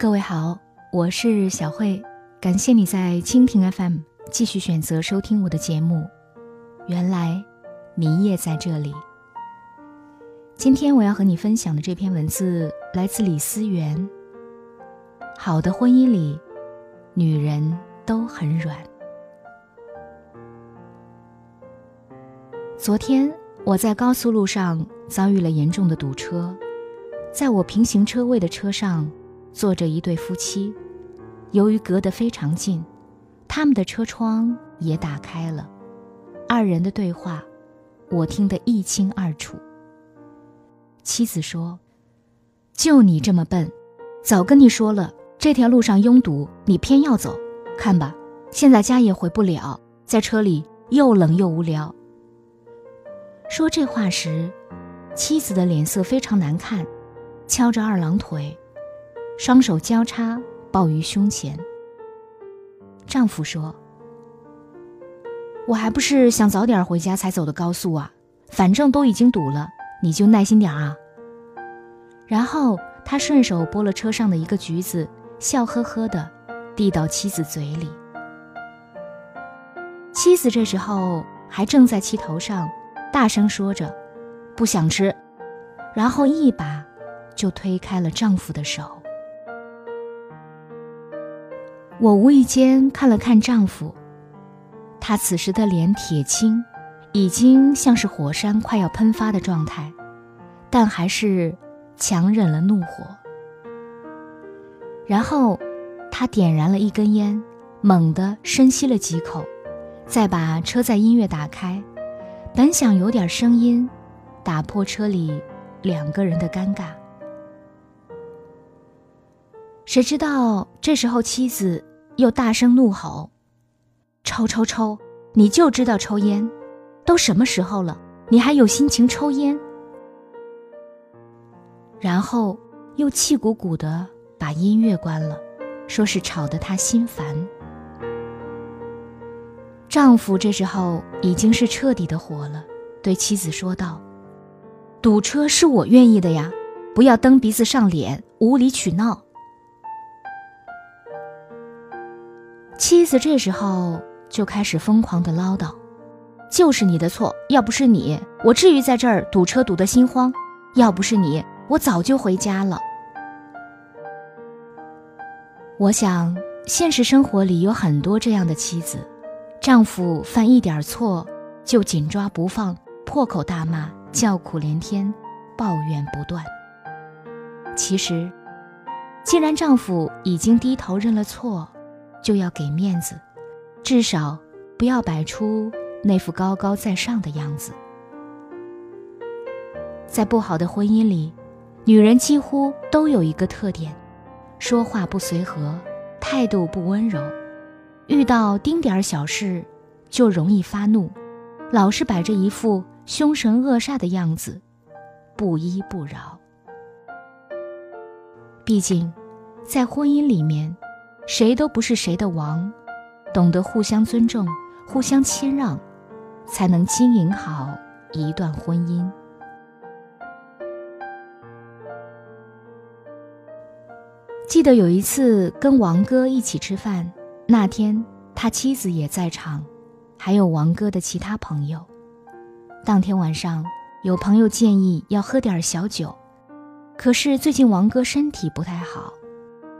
各位好，我是小慧，感谢你在蜻蜓 FM 继续选择收听我的节目。原来你也在这里。今天我要和你分享的这篇文字来自李思源。好的婚姻里，女人都很软。昨天我在高速路上遭遇了严重的堵车，在我平行车位的车上坐着一对夫妻，由于隔得非常近，他们的车窗也打开了，二人的对话我听得一清二楚。妻子说：“就你这么笨，早跟你说了，这条路上拥堵，你偏要走，看吧，现在家也回不了，在车里又冷又无聊。”说这话时，妻子的脸色非常难看，翘着二郎腿，双手交叉抱于胸前。丈夫说：“我还不是想早点回家才走的高速啊，反正都已经堵了，你就耐心点啊。”然后他顺手剥了车上的一个橘子，笑呵呵的递到妻子嘴里。妻子这时候还正在气头上。大声说着，不想吃，然后一把就推开了丈夫的手。我无意间看了看丈夫，他此时的脸铁青，已经像是火山快要喷发的状态，但还是强忍了怒火。然后，他点燃了一根烟，猛地深吸了几口，再把车载音乐打开。本想有点声音，打破车里两个人的尴尬，谁知道这时候妻子又大声怒吼：“抽抽抽！你就知道抽烟！都什么时候了，你还有心情抽烟？”然后又气鼓鼓的把音乐关了，说是吵得他心烦。丈夫这时候已经是彻底的火了，对妻子说道：“堵车是我愿意的呀，不要蹬鼻子上脸，无理取闹。”妻子这时候就开始疯狂的唠叨：“就是你的错，要不是你，我至于在这儿堵车堵得心慌；要不是你，我早就回家了。”我想，现实生活里有很多这样的妻子。丈夫犯一点错，就紧抓不放，破口大骂，叫苦连天，抱怨不断。其实，既然丈夫已经低头认了错，就要给面子，至少不要摆出那副高高在上的样子。在不好的婚姻里，女人几乎都有一个特点：说话不随和，态度不温柔。遇到丁点儿小事，就容易发怒，老是摆着一副凶神恶煞的样子，不依不饶。毕竟，在婚姻里面，谁都不是谁的王，懂得互相尊重、互相谦让，才能经营好一段婚姻。记得有一次跟王哥一起吃饭。那天，他妻子也在场，还有王哥的其他朋友。当天晚上，有朋友建议要喝点小酒，可是最近王哥身体不太好，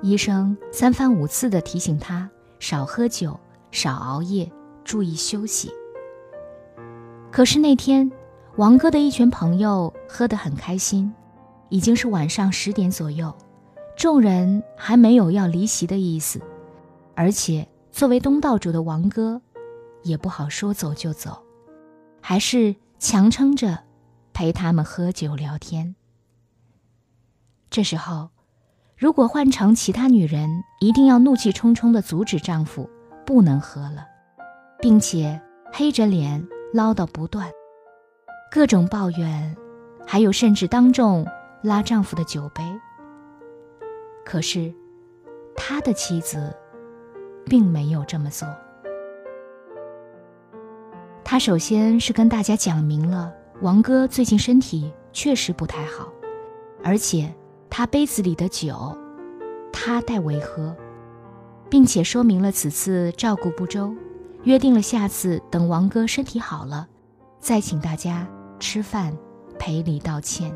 医生三番五次的提醒他少喝酒、少熬夜、注意休息。可是那天，王哥的一群朋友喝得很开心，已经是晚上十点左右，众人还没有要离席的意思。而且，作为东道主的王哥，也不好说走就走，还是强撑着陪他们喝酒聊天。这时候，如果换成其他女人，一定要怒气冲冲地阻止丈夫不能喝了，并且黑着脸唠叨不断，各种抱怨，还有甚至当众拉丈夫的酒杯。可是，他的妻子。并没有这么做。他首先是跟大家讲明了，王哥最近身体确实不太好，而且他杯子里的酒他代为喝，并且说明了此次照顾不周，约定了下次等王哥身体好了，再请大家吃饭赔礼道歉。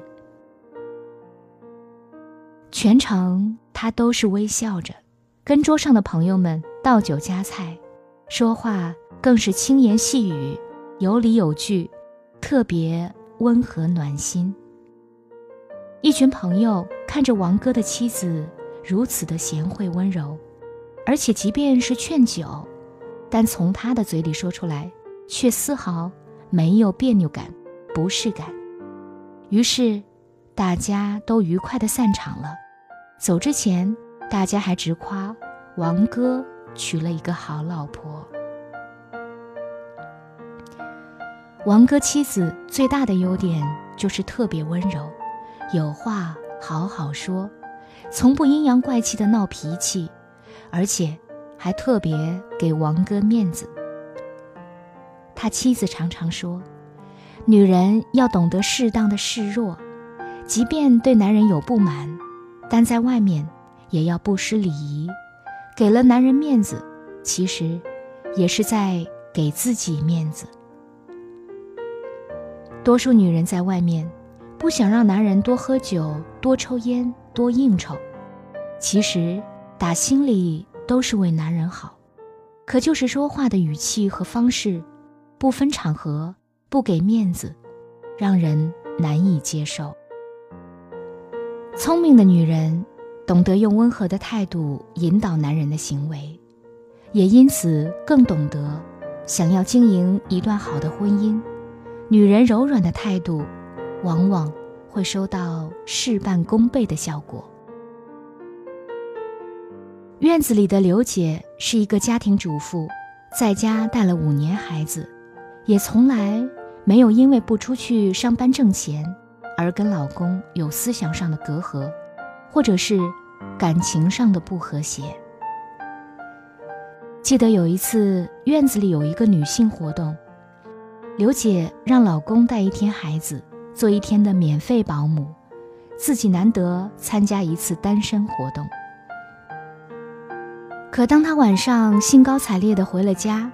全程他都是微笑着，跟桌上的朋友们倒酒夹菜，说话更是轻言细语，有理有据，特别温和暖心。一群朋友看着王哥的妻子如此的贤惠温柔，而且即便是劝酒，但从他的嘴里说出来，却丝毫没有别扭感、不适感。于是，大家都愉快的散场了。走之前，大家还直夸王哥娶了一个好老婆。王哥妻子最大的优点就是特别温柔。有话好好说，从不阴阳怪气的闹脾气，而且还特别给王哥面子。他妻子常常说，女人要懂得适当的示弱，即便对男人有不满，但在外面也要不失礼仪，给了男人面子，其实也是在给自己面子。多数女人在外面。不想让男人多喝酒、多抽烟、多应酬，其实打心里都是为男人好，可就是说话的语气和方式，不分场合，不给面子，让人难以接受。聪明的女人懂得用温和的态度引导男人的行为，也因此更懂得，想要经营一段好的婚姻，女人柔软的态度。往往会收到事半功倍的效果。院子里的刘姐是一个家庭主妇，在家带了五年孩子，也从来没有因为不出去上班挣钱而跟老公有思想上的隔阂，或者是感情上的不和谐。记得有一次院子里有一个女性活动，刘姐让老公带一天孩子。做一天的免费保姆，自己难得参加一次单身活动。可当他晚上兴高采烈地回了家，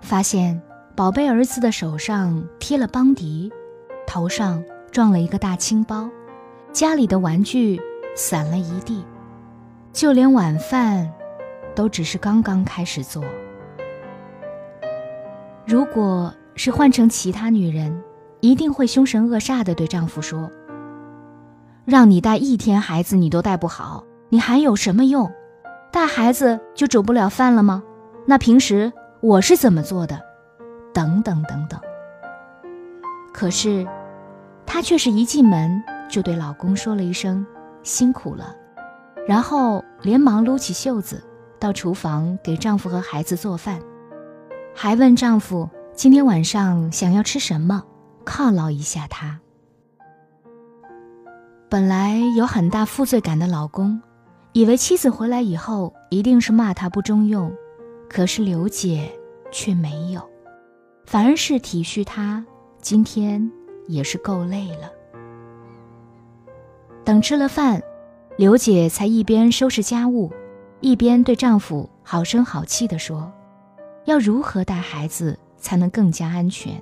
发现宝贝儿子的手上贴了邦迪，头上撞了一个大青包，家里的玩具散了一地，就连晚饭都只是刚刚开始做。如果是换成其他女人，一定会凶神恶煞地对丈夫说：“让你带一天孩子，你都带不好，你还有什么用？带孩子就煮不了饭了吗？那平时我是怎么做的？等等等等。”可是，她却是一进门就对老公说了一声“辛苦了”，然后连忙撸起袖子到厨房给丈夫和孩子做饭，还问丈夫今天晚上想要吃什么。犒劳一下他。本来有很大负罪感的老公，以为妻子回来以后一定是骂他不中用，可是刘姐却没有，反而是体恤他。今天也是够累了。等吃了饭，刘姐才一边收拾家务，一边对丈夫好声好气地说：“要如何带孩子才能更加安全？”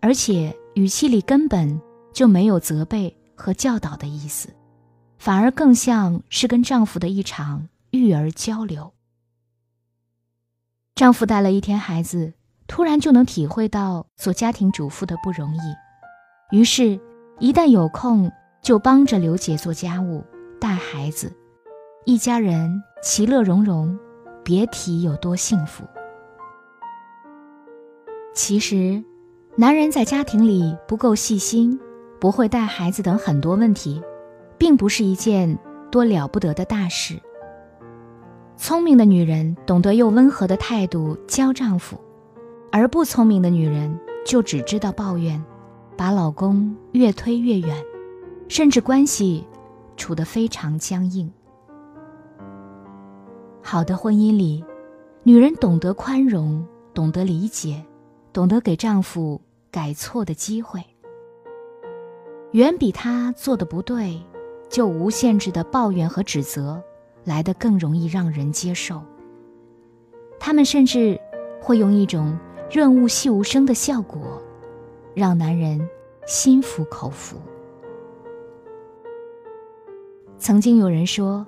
而且语气里根本就没有责备和教导的意思，反而更像是跟丈夫的一场育儿交流。丈夫带了一天孩子，突然就能体会到做家庭主妇的不容易，于是，一旦有空就帮着刘姐做家务、带孩子，一家人其乐融融，别提有多幸福。其实。男人在家庭里不够细心，不会带孩子等很多问题，并不是一件多了不得的大事。聪明的女人懂得用温和的态度教丈夫，而不聪明的女人就只知道抱怨，把老公越推越远，甚至关系处得非常僵硬。好的婚姻里，女人懂得宽容，懂得理解，懂得给丈夫。改错的机会，远比他做的不对就无限制的抱怨和指责来得更容易让人接受。他们甚至会用一种润物细无声的效果，让男人心服口服。曾经有人说，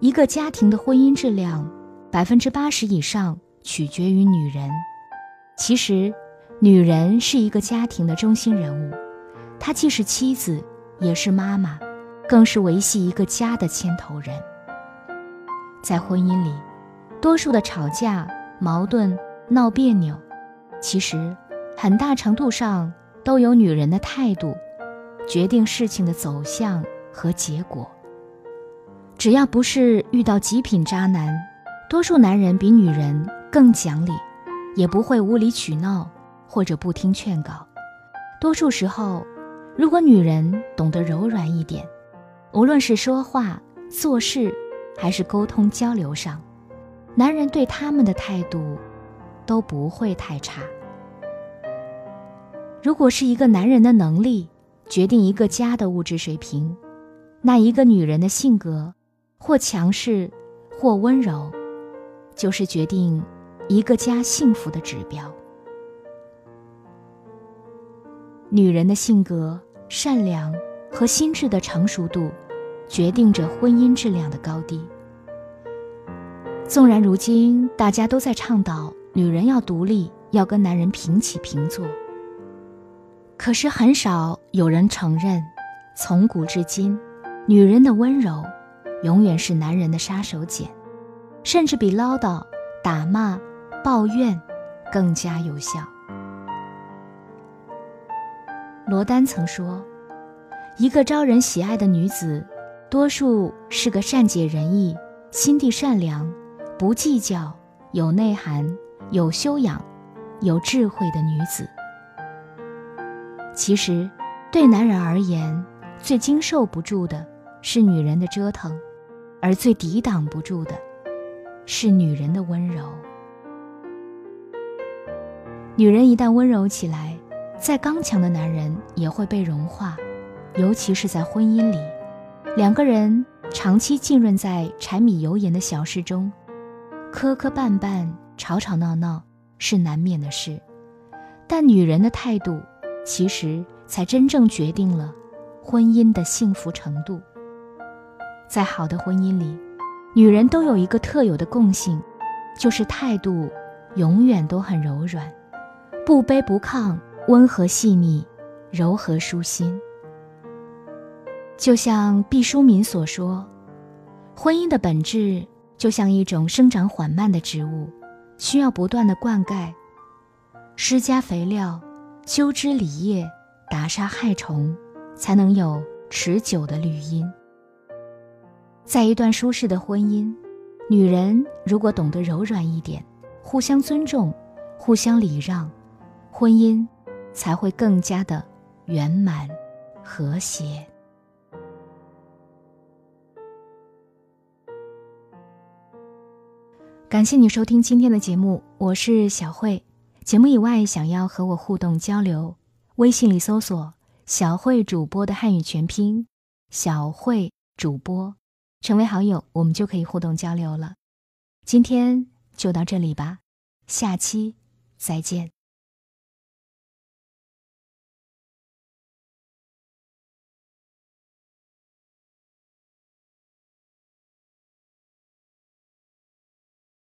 一个家庭的婚姻质量，百分之八十以上取决于女人。其实，女人是一个家庭的中心人物，她既是妻子，也是妈妈，更是维系一个家的牵头人。在婚姻里，多数的吵架、矛盾、闹别扭，其实很大程度上都由女人的态度决定事情的走向和结果。只要不是遇到极品渣男，多数男人比女人更讲理，也不会无理取闹或者不听劝告。多数时候，如果女人懂得柔软一点，无论是说话、做事，还是沟通交流上，男人对他们的态度都不会太差。如果是一个男人的能力决定一个家的物质水平，那一个女人的性格。或强势，或温柔，就是决定一个家幸福的指标。女人的性格、善良和心智的成熟度，决定着婚姻质量的高低。纵然如今大家都在倡导女人要独立，要跟男人平起平坐，可是很少有人承认，从古至今，女人的温柔。永远是男人的杀手锏，甚至比唠叨、打骂、抱怨更加有效。罗丹曾说：“一个招人喜爱的女子，多数是个善解人意、心地善良、不计较、有内涵、有修养、有智慧的女子。”其实，对男人而言，最经受不住的是女人的折腾。而最抵挡不住的，是女人的温柔。女人一旦温柔起来，再刚强的男人也会被融化。尤其是在婚姻里，两个人长期浸润在柴米油盐的小事中，磕磕绊绊、吵吵闹闹是难免的事。但女人的态度，其实才真正决定了婚姻的幸福程度。在好的婚姻里，女人都有一个特有的共性，就是态度永远都很柔软，不卑不亢，温和细腻，柔和舒心。就像毕淑敏所说，婚姻的本质就像一种生长缓慢的植物，需要不断的灌溉，施加肥料，修枝理叶，打杀害虫，才能有持久的绿荫。在一段舒适的婚姻，女人如果懂得柔软一点，互相尊重，互相礼让，婚姻才会更加的圆满和谐。感谢你收听今天的节目，我是小慧。节目以外想要和我互动交流，微信里搜索“小慧主播”的汉语全拼“小慧主播”。成为好友，我们就可以互动交流了。今天就到这里吧，下期再见。